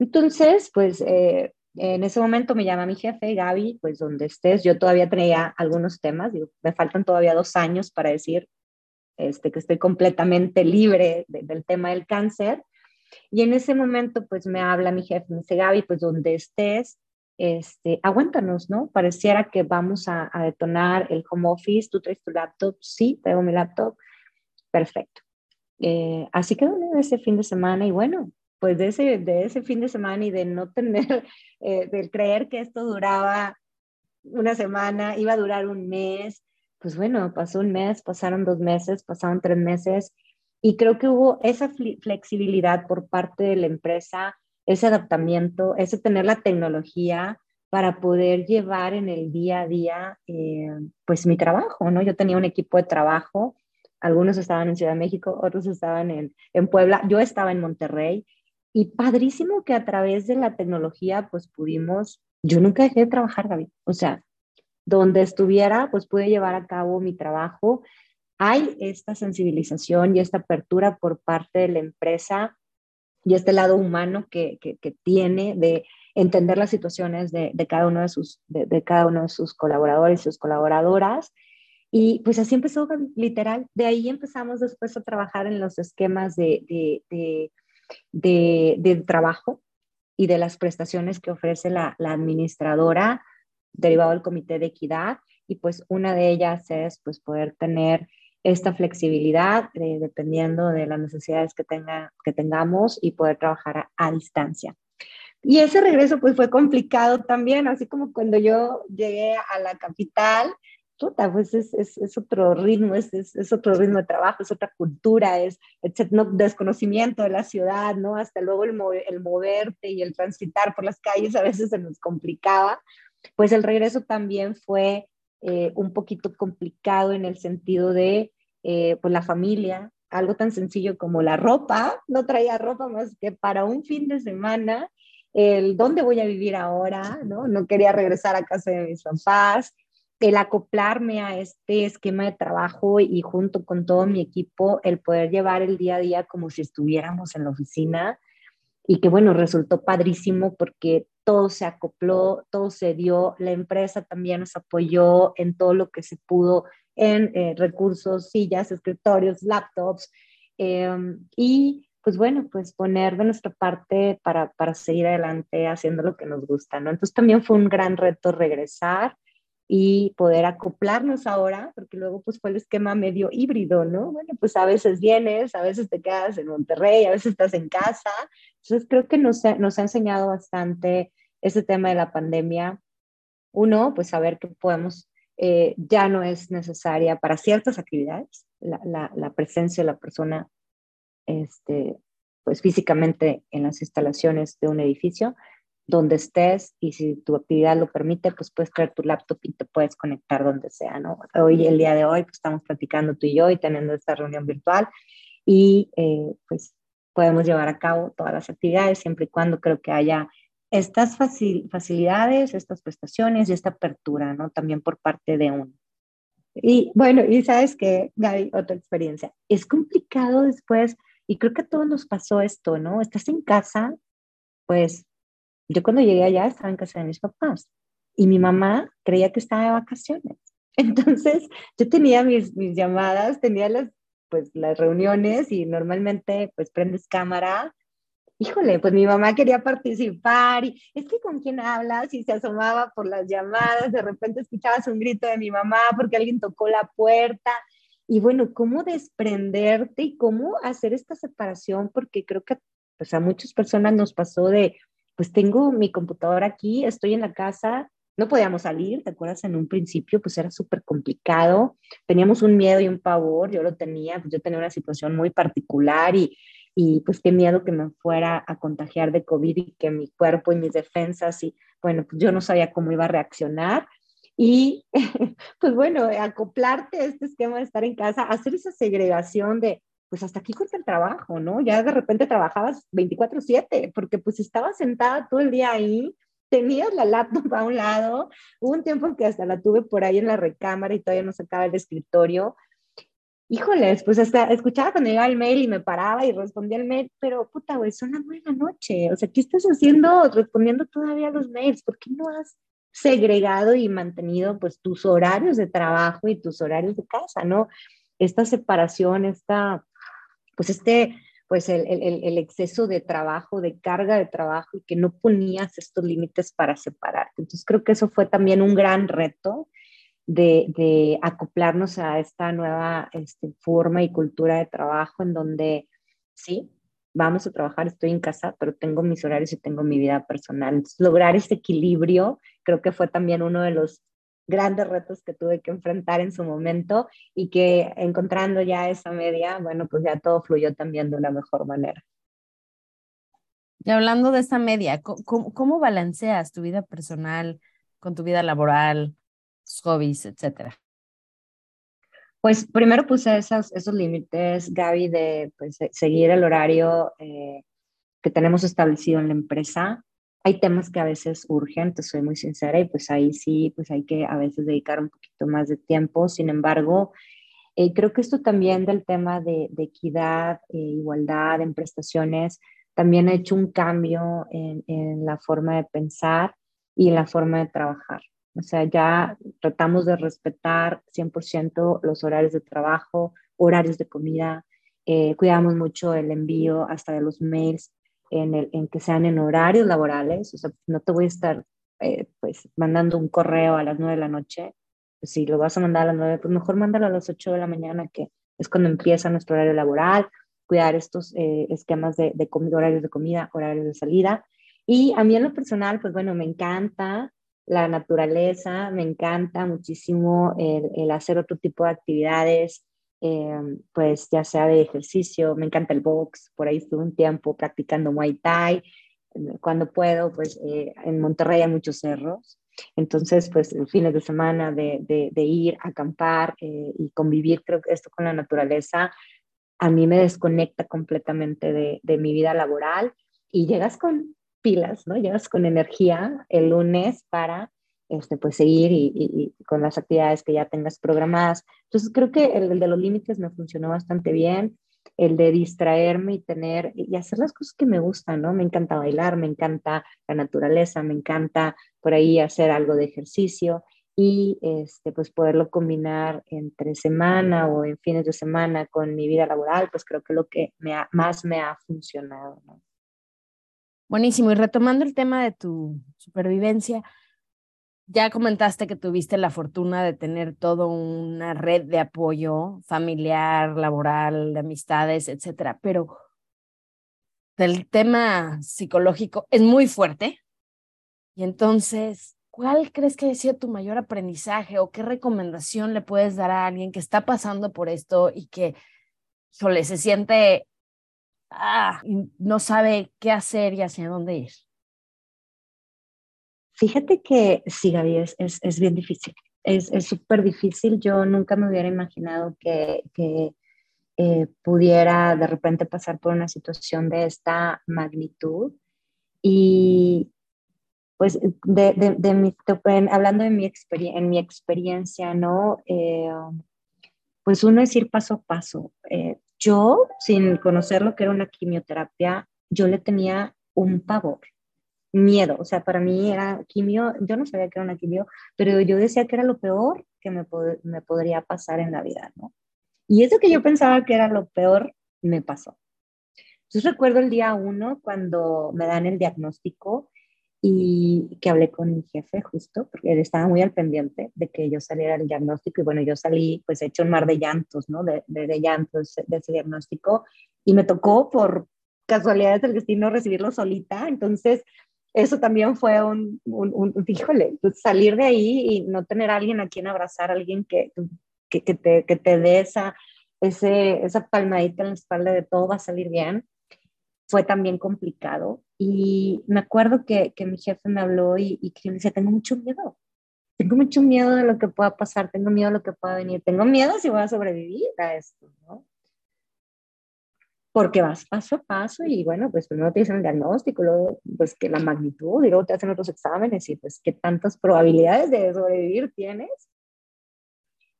Entonces, pues eh, en ese momento me llama mi jefe, Gaby, pues donde estés, yo todavía traía algunos temas, digo, me faltan todavía dos años para decir este, que estoy completamente libre del tema del cáncer. Y en ese momento, pues me habla mi jefe, me dice, Gaby, pues donde estés, este, aguántanos, ¿no? Pareciera que vamos a, detonar el home office, tú traes tu laptop, sí, traigo mi laptop, perfecto. Eh, así quedó en ese fin de semana y bueno, pues de ese, de ese fin de semana y de no tener, eh, de creer que esto duraba una semana, iba a durar un mes, pues bueno, pasó un mes, pasaron dos meses, pasaron tres meses y creo que hubo esa flexibilidad por parte de la empresa, ese adaptamiento, ese tener la tecnología para poder llevar en el día a día, eh, pues mi trabajo, ¿no? Yo tenía un equipo de trabajo, algunos estaban en Ciudad de México, otros estaban en, en Puebla, yo estaba en Monterrey y padrísimo que a través de la tecnología, pues pudimos, yo nunca dejé de trabajar, David, o sea, donde estuviera, pues pude llevar a cabo mi trabajo. Hay esta sensibilización y esta apertura por parte de la empresa y este lado humano que, que, tiene de entender las situaciones de, de cada uno de sus, de, cada uno de sus colaboradores y sus colaboradoras. Y pues así empezó, literal. De ahí empezamos después a trabajar en los esquemas de, de, de trabajo y de las prestaciones que ofrece la, la administradora derivado del Comité de Equidad y pues una de ellas es pues poder tener esta flexibilidad eh, dependiendo de las necesidades que, tenga, que tengamos y poder trabajar a, distancia. Y ese regreso pues fue complicado también, así como cuando yo llegué a la capital, puta, pues es, es, es otro ritmo, es, es, otro ritmo de trabajo, es otra cultura, es no, desconocimiento de la ciudad, ¿no? Hasta luego el, el moverte y el transitar por las calles a veces se nos complicaba, pues el regreso también fue eh, un poquito complicado en el sentido de eh, pues la familia, algo tan sencillo como la ropa, no traía ropa más que para un fin de semana, el dónde voy a vivir ahora, ¿no? No quería regresar a casa de mis papás, el acoplarme a este esquema de trabajo y junto con todo mi equipo, el poder llevar el día a día como si estuviéramos en la oficina y que bueno, resultó padrísimo porque todo se acopló, todo se dio, la empresa también nos apoyó en todo lo que se pudo en eh, recursos, sillas, escritorios, laptops, em, y pues bueno, pues poner de nuestra parte para, para seguir adelante haciendo lo que nos gusta, ¿no? Entonces también fue un gran reto regresar y poder acoplarnos ahora, porque luego pues fue el esquema medio híbrido, ¿no? Bueno, pues a veces vienes, a veces te quedas en Monterrey, a veces estás en casa, Entonces creo que nos, nos ha enseñado bastante ese tema de la pandemia. Uno, pues saber que podemos, eh, ya no es necesaria para ciertas actividades la, la, la presencia de la persona este, pues físicamente en las instalaciones de un edificio, donde estés y si tu actividad lo permite, pues puedes traer tu laptop y te puedes conectar donde sea, ¿no? Hoy, el día de hoy, pues estamos platicando tú y yo y teniendo esta reunión virtual y eh, pues podemos llevar a cabo todas las actividades siempre y cuando creo que haya estas facilidades, estas prestaciones y esta apertura, ¿no? También por parte de uno. Y bueno, y sabes que, Gaby, otra experiencia. Es complicado después, y creo que a todos nos pasó esto, ¿no? Estás en casa, pues yo cuando llegué allá estaba en casa de mis papás y mi mamá creía que estaba de vacaciones. Entonces yo tenía mis, mis llamadas, tenía las, pues, las reuniones y normalmente pues prendes cámara. Híjole, pues mi mamá quería participar y es que con quién hablas y se asomaba por las llamadas, de repente escuchabas un grito de mi mamá porque alguien tocó la puerta. Y bueno, cómo desprenderte y cómo hacer esta separación, porque creo que pues, a muchas personas nos pasó de, pues tengo mi computadora aquí, estoy en la casa, no podíamos salir, ¿te acuerdas? En un principio, pues era súper complicado, teníamos un miedo y un pavor, yo lo tenía, pues yo tenía una situación muy particular y, y pues qué miedo que me fuera a contagiar de COVID y que mi cuerpo y mis defensas y bueno, pues yo no sabía cómo iba a reaccionar. Y pues bueno, acoplarte a este esquema de estar en casa, hacer esa segregación de, pues hasta aquí corta el trabajo, ¿no? Ya de repente trabajabas 24/7, porque pues estabas sentada todo el día ahí, tenías la laptop a un lado, hubo un tiempo que hasta la tuve por ahí en la recámara y todavía no sacaba el escritorio. Híjoles, pues hasta escuchaba cuando llegaba el mail y me paraba y respondía el mail, pero puta, güey, son las nueve de la noche, o sea, ¿qué estás haciendo respondiendo todavía los mails? ¿Por qué no has segregado y mantenido pues tus horarios de trabajo y tus horarios de casa, ¿no? Esta separación, esta pues este, pues el, el, el, exceso de trabajo, de carga de trabajo y que no ponías estos límites para separarte. Entonces creo que eso fue también un gran reto de, acoplarnos a esta nueva este, forma y cultura de trabajo en donde sí, vamos a trabajar, estoy en casa, pero tengo mis horarios y tengo mi vida personal. Lograr ese equilibrio creo que fue también uno de los grandes retos que tuve que enfrentar en su momento y que encontrando ya esa media, bueno, pues ya todo fluyó también de una mejor manera. Y hablando de esa media, ¿cómo, cómo balanceas tu vida personal con tu vida laboral, hobbies, etcétera? Pues primero puse esos, esos límites, Gaby, de pues, seguir el horario eh, que tenemos establecido en la empresa, hay temas que a veces urgen, te soy muy sincera, y pues ahí sí, pues hay que a veces dedicar un poquito más de tiempo. Sin embargo, eh, creo que esto también del tema de, equidad, e igualdad en prestaciones, también ha hecho un cambio en, en, la forma de pensar y en la forma de trabajar. O sea, ya tratamos de respetar 100% los horarios de trabajo, horarios de comida, eh, cuidamos mucho el envío hasta de los mails en, el, en que sean en horarios laborales, o sea, no te voy a estar eh, pues mandando un correo a las nueve de la noche, pues, si lo vas a mandar a las nueve, pues mejor mándalo a las ocho de la mañana, que es cuando empieza nuestro horario laboral, cuidar estos eh, esquemas de, de comida, horarios de comida, horarios de salida. Y a mí en lo personal, pues bueno, me encanta la naturaleza, me encanta muchísimo el, hacer otro tipo de actividades, Em, pues ya sea de ejercicio, me encanta el box, por ahí estuve un tiempo practicando Muay Thai, cuando puedo, pues eh, en Monterrey hay muchos cerros, entonces pues fines de semana de, ir a acampar eh, y convivir, creo que esto con la naturaleza a mí me desconecta completamente de mi vida laboral y llegas con pilas, ¿no? Llegas con energía el lunes para este, pues seguir y, con las actividades que ya tengas programadas. Entonces creo que el, de los límites me funcionó bastante bien, el de distraerme y tener y hacer las cosas que me gustan, ¿no? Me encanta bailar, me encanta la naturaleza, me encanta por ahí hacer algo de ejercicio y este, pues poderlo combinar entre semana o en fines de semana con mi vida laboral, pues creo que lo que me más me ha funcionado. ¿no? Buenísimo. Y retomando el tema de tu supervivencia, ya comentaste que tuviste la fortuna de tener toda una red de apoyo familiar, laboral, de amistades, etcétera, pero del tema psicológico es muy fuerte. Y entonces, ¿cuál crees que ha sido tu mayor aprendizaje o qué recomendación le puedes dar a alguien que está pasando por esto y que, híjole, se siente, ah, no sabe qué hacer y hacia dónde ir? Fíjate que sí, Gaby, es, es, bien difícil. Es súper difícil. Yo nunca me hubiera imaginado que, que eh, pudiera de repente pasar por una situación de esta magnitud. Y pues de, de, mi, hablando de mi, en mi experiencia, ¿no? Eh, pues uno es ir paso a paso. Eh, yo, sin conocer lo que era una quimioterapia, yo le tenía un pavor, miedo. O sea, para mí era quimio, yo no sabía que era una quimio, pero yo decía que era lo peor que me, me podría pasar en la vida, ¿no? Y eso que yo pensaba que era lo peor, me pasó. Entonces recuerdo el día uno cuando me dan el diagnóstico y que hablé con mi jefe justo, porque él estaba muy al pendiente de que yo saliera el diagnóstico y bueno, yo salí pues hecho un mar de llantos, ¿no? De, de, llantos de ese diagnóstico y me tocó por casualidades del destino recibirlo solita, entonces eso también fue un, un, un, híjole, pues, salir de ahí y no tener a alguien a quien abrazar, alguien que, que, que, te, que te dé esa, ese, esa palmadita en la espalda de todo va a salir bien, fue también complicado. Y me acuerdo que, que mi jefe me habló y, y que me decía, tengo mucho miedo, tengo mucho miedo de lo que pueda pasar, tengo miedo de lo que pueda venir, tengo miedo si voy a sobrevivir a esto, ¿no? Porque vas paso a paso y bueno, pues primero te dicen el diagnóstico, luego pues que la magnitud y luego te hacen otros exámenes y pues qué tantas probabilidades de sobrevivir tienes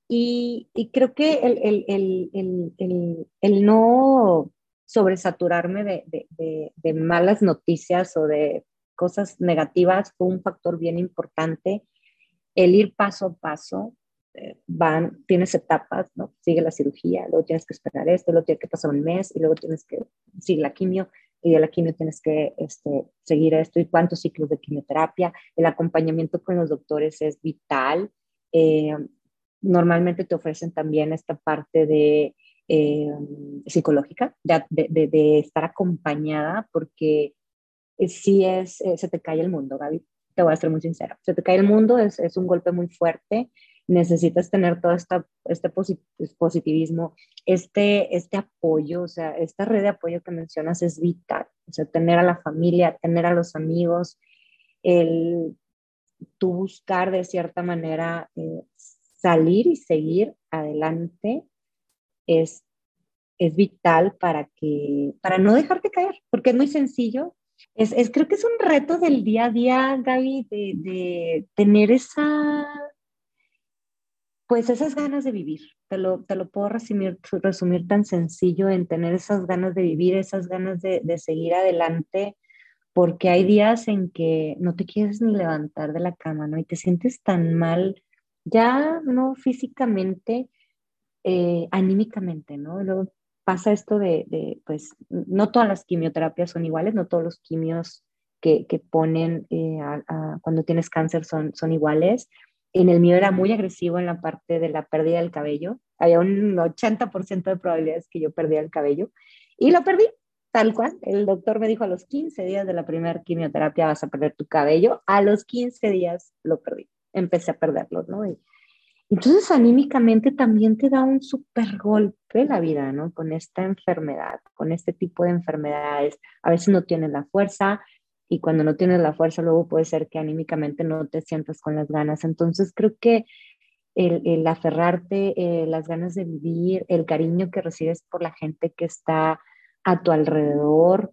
y, creo que el, el, el, el, no sobresaturarme de, de, de, malas noticias o de cosas negativas fue un factor bien importante. El ir paso a paso, eh, van, tienes etapas, ¿no? Sigue la cirugía, luego tienes que esperar esto, luego tiene que pasar un mes y luego tienes que, sigue la quimio y de la quimio tienes que este, seguir esto y cuántos ciclos de quimioterapia. El acompañamiento con los doctores es vital. Eh, normalmente te ofrecen también esta parte de eh, psicológica, de, de, de, estar acompañada, porque si es, eh, se te cae el mundo, Gaby, te voy a ser muy sincera, se te cae el mundo, es, es un golpe muy fuerte, necesitas tener todo esta, este positivismo, este, este apoyo, o sea, esta red de apoyo que mencionas es vital, o sea, tener a la familia, tener a los amigos, el tú buscar de cierta manera eh, salir y seguir adelante es, es vital para, que, para no dejarte caer, porque es muy sencillo. Es, es, creo que es un reto del día a día, Gaby, de, de tener esa, pues esas ganas de vivir. Te lo, te lo puedo resumir, resumir tan sencillo en tener esas ganas de vivir, esas ganas de, de seguir adelante, porque hay días en que no te quieres ni levantar de la cama, ¿no? Y te sientes tan mal ya no físicamente, eh, anímicamente, ¿no? Luego pasa esto de, pues, no todas las quimioterapias son iguales, no todos los quimios que, que ponen eh, cuando tienes cáncer son, son iguales. En el mío era muy agresivo en la parte de la pérdida del cabello. Había un 80% de probabilidades que yo perdía el cabello y lo perdí, tal cual. El doctor me dijo a los 15 días de la primera quimioterapia vas a perder tu cabello. A los 15 días lo perdí empecé a perderlos, ¿no? Y, entonces anímicamente también te da un super golpe la vida, ¿no? Con esta enfermedad, con este tipo de enfermedades. A veces no tienes la fuerza y cuando no tienes la fuerza luego puede ser que anímicamente no te sientas con las ganas. Entonces creo que el, aferrarte, eh, las ganas de vivir, el cariño que recibes por la gente que está a tu alrededor,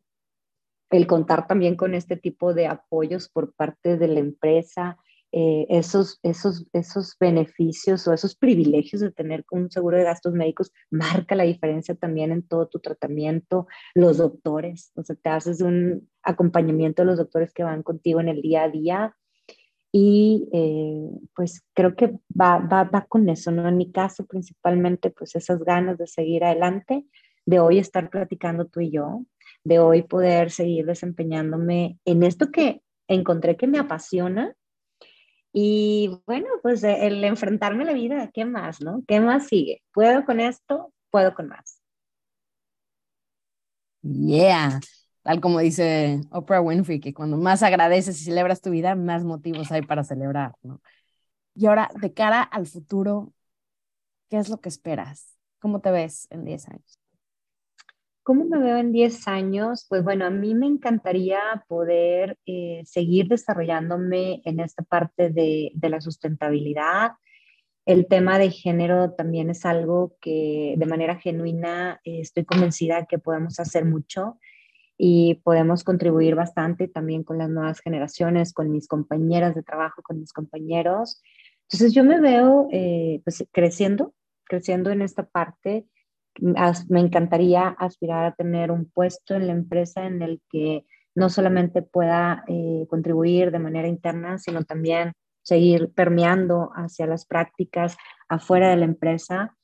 el contar también con este tipo de apoyos por parte de la empresa, eh, esos, esos, esos beneficios o esos privilegios de tener un seguro de gastos médicos marca la diferencia también en todo tu tratamiento. Los doctores, o sea, te haces un acompañamiento de los doctores que van contigo en el día a día. Y eh, pues creo que va, va, va con eso, ¿no? En mi caso, principalmente, pues esas ganas de seguir adelante, de hoy estar platicando tú y yo, de hoy poder seguir desempeñándome en esto que encontré que me apasiona y bueno, pues eh, el enfrentarme a la vida, ¿qué más, no? ¿Qué más sigue? ¿Puedo con esto? ¿Puedo con más? Yeah. tal como dice Oprah Winfrey, que cuando más agradeces y celebras tu vida, más motivos hay para celebrar, ¿no? Y ahora, de cara al futuro, ¿qué es lo que esperas? ¿Cómo te ves en 10 años? ¿Cómo me veo en 10 años? Pues bueno, a mí me encantaría poder eh, seguir desarrollándome en esta parte de, de, la sustentabilidad. El tema de género también es algo que de manera genuina eh, estoy convencida que podemos hacer mucho y podemos contribuir bastante también con las nuevas generaciones, con mis compañeras de trabajo, con mis compañeros. Entonces yo me veo eh, pues, creciendo, creciendo en esta parte me encantaría aspirar a tener un puesto en la empresa en el que no solamente pueda eh, contribuir de manera interna, sino también seguir permeando hacia las prácticas afuera de la empresa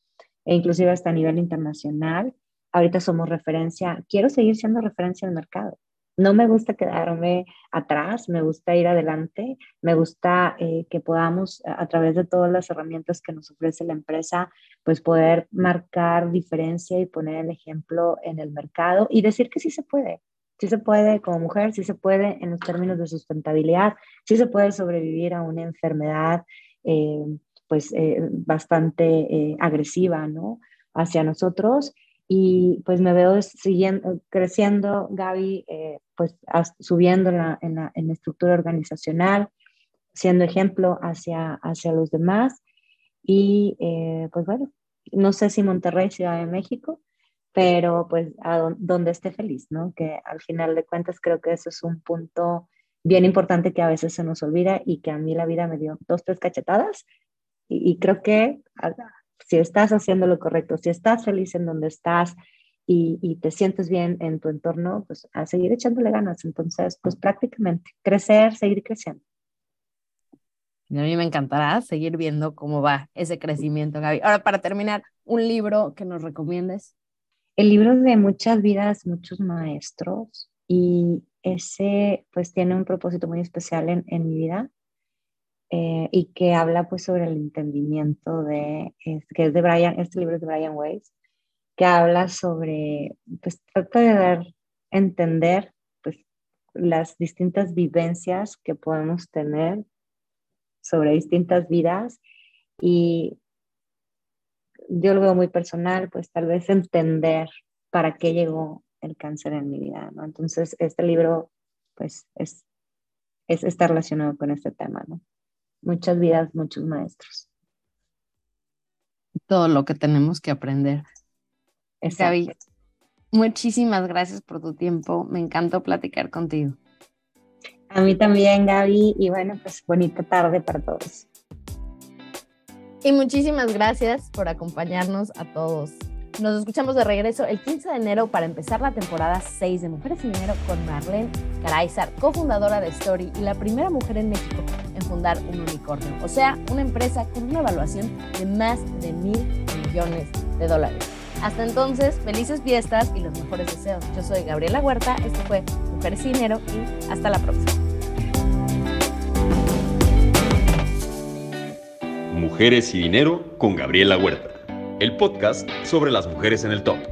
e inclusive hasta a nivel internacional. Ahorita somos referencia, quiero seguir siendo referencia en el mercado. No me gusta quedarme atrás, me gusta ir adelante, me gusta eh, que podamos, a través de todas las herramientas que nos ofrece la empresa, pues poder marcar diferencia y poner el ejemplo en el mercado y decir que sí se puede, sí se puede como mujer, sí se puede en los términos de sustentabilidad, sí se puede sobrevivir a una enfermedad eh, pues eh, bastante agresiva, ¿no? Hacia nosotros y pues me veo siguiendo, creciendo, Gaby, eh, pues subiendo en la, en, la, en estructura organizacional, siendo ejemplo hacia, hacia los demás. Y eh, pues bueno, no sé si Monterrey, Ciudad de México, pero pues a donde esté feliz, ¿no? Que al final de cuentas creo que eso es un punto bien importante que a veces se nos olvida y que a mí la vida me dio dos, tres cachetadas y, y creo que si estás haciendo lo correcto, si estás feliz en donde estás y, te sientes bien en tu entorno, pues a seguir echándole ganas. Entonces, pues prácticamente crecer, seguir creciendo. A mí me encantará seguir viendo cómo va ese crecimiento, Gaby. Ahora, para terminar, un libro que nos recomiendes. El libro de Muchas vidas, muchos maestros. Y ese, pues, tiene un propósito muy especial en, en mi vida. Eh, y que habla pues sobre el entendimiento de, que es de Brian, este libro es de Brian Weiss, que habla sobre, pues trata de dar, entender pues las distintas vivencias que podemos tener sobre distintas vidas y yo lo veo muy personal, pues tal vez entender para qué llegó el cáncer en mi vida, ¿no? Entonces, este libro, pues, es, es, está relacionado con este tema, ¿no? Muchas vidas, muchos maestros. Todo lo que tenemos que aprender. Gaby, muchísimas gracias por tu tiempo. Me encantó platicar contigo. A mí también, Gaby. Y bueno, pues bonita tarde para todos. Y muchísimas gracias por acompañarnos a todos. Nos escuchamos de regreso el 15 de enero para empezar la temporada 6 de Mujeres y Dinero con Marlene Caraizar, cofundadora de Story y la primera mujer en México fundar un unicornio, o sea, una empresa con una evaluación de más de mil millones de dólares. Hasta entonces, felices fiestas y los mejores deseos. Yo soy Gabriela Huerta, esto fue Mujeres y Dinero y hasta la próxima. Mujeres y Dinero con Gabriela Huerta el podcast sobre las mujeres en el top.